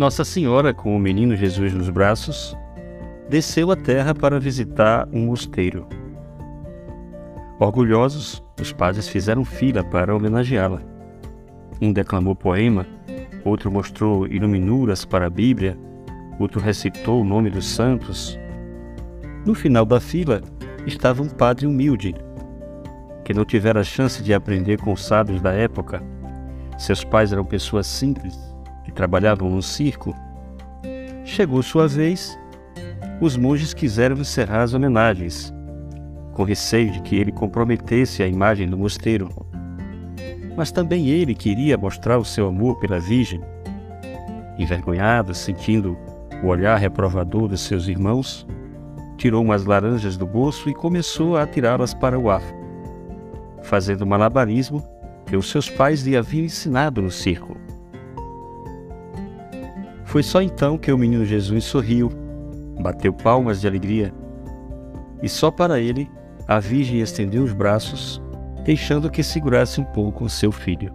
Nossa Senhora, com o menino Jesus nos braços, desceu à terra para visitar um mosteiro. Orgulhosos, os padres fizeram fila para homenageá-la. Um declamou poema, outro mostrou iluminuras para a Bíblia, outro recitou o nome dos santos. No final da fila estava um padre humilde, que não tivera chance de aprender com os sábios da época. Seus pais eram pessoas simples, trabalhavam no circo. Chegou sua vez, os monges quiseram encerrar as homenagens, com receio de que ele comprometesse a imagem do mosteiro. Mas também ele queria mostrar o seu amor pela Virgem. Envergonhado, sentindo o olhar reprovador de seus irmãos, tirou umas laranjas do bolso e começou a atirá-las para o ar, fazendo malabarismo que os seus pais lhe haviam ensinado no circo. Foi só então que o menino Jesus sorriu, bateu palmas de alegria, e só para ele a Virgem estendeu os braços, deixando que segurasse um pouco o seu filho.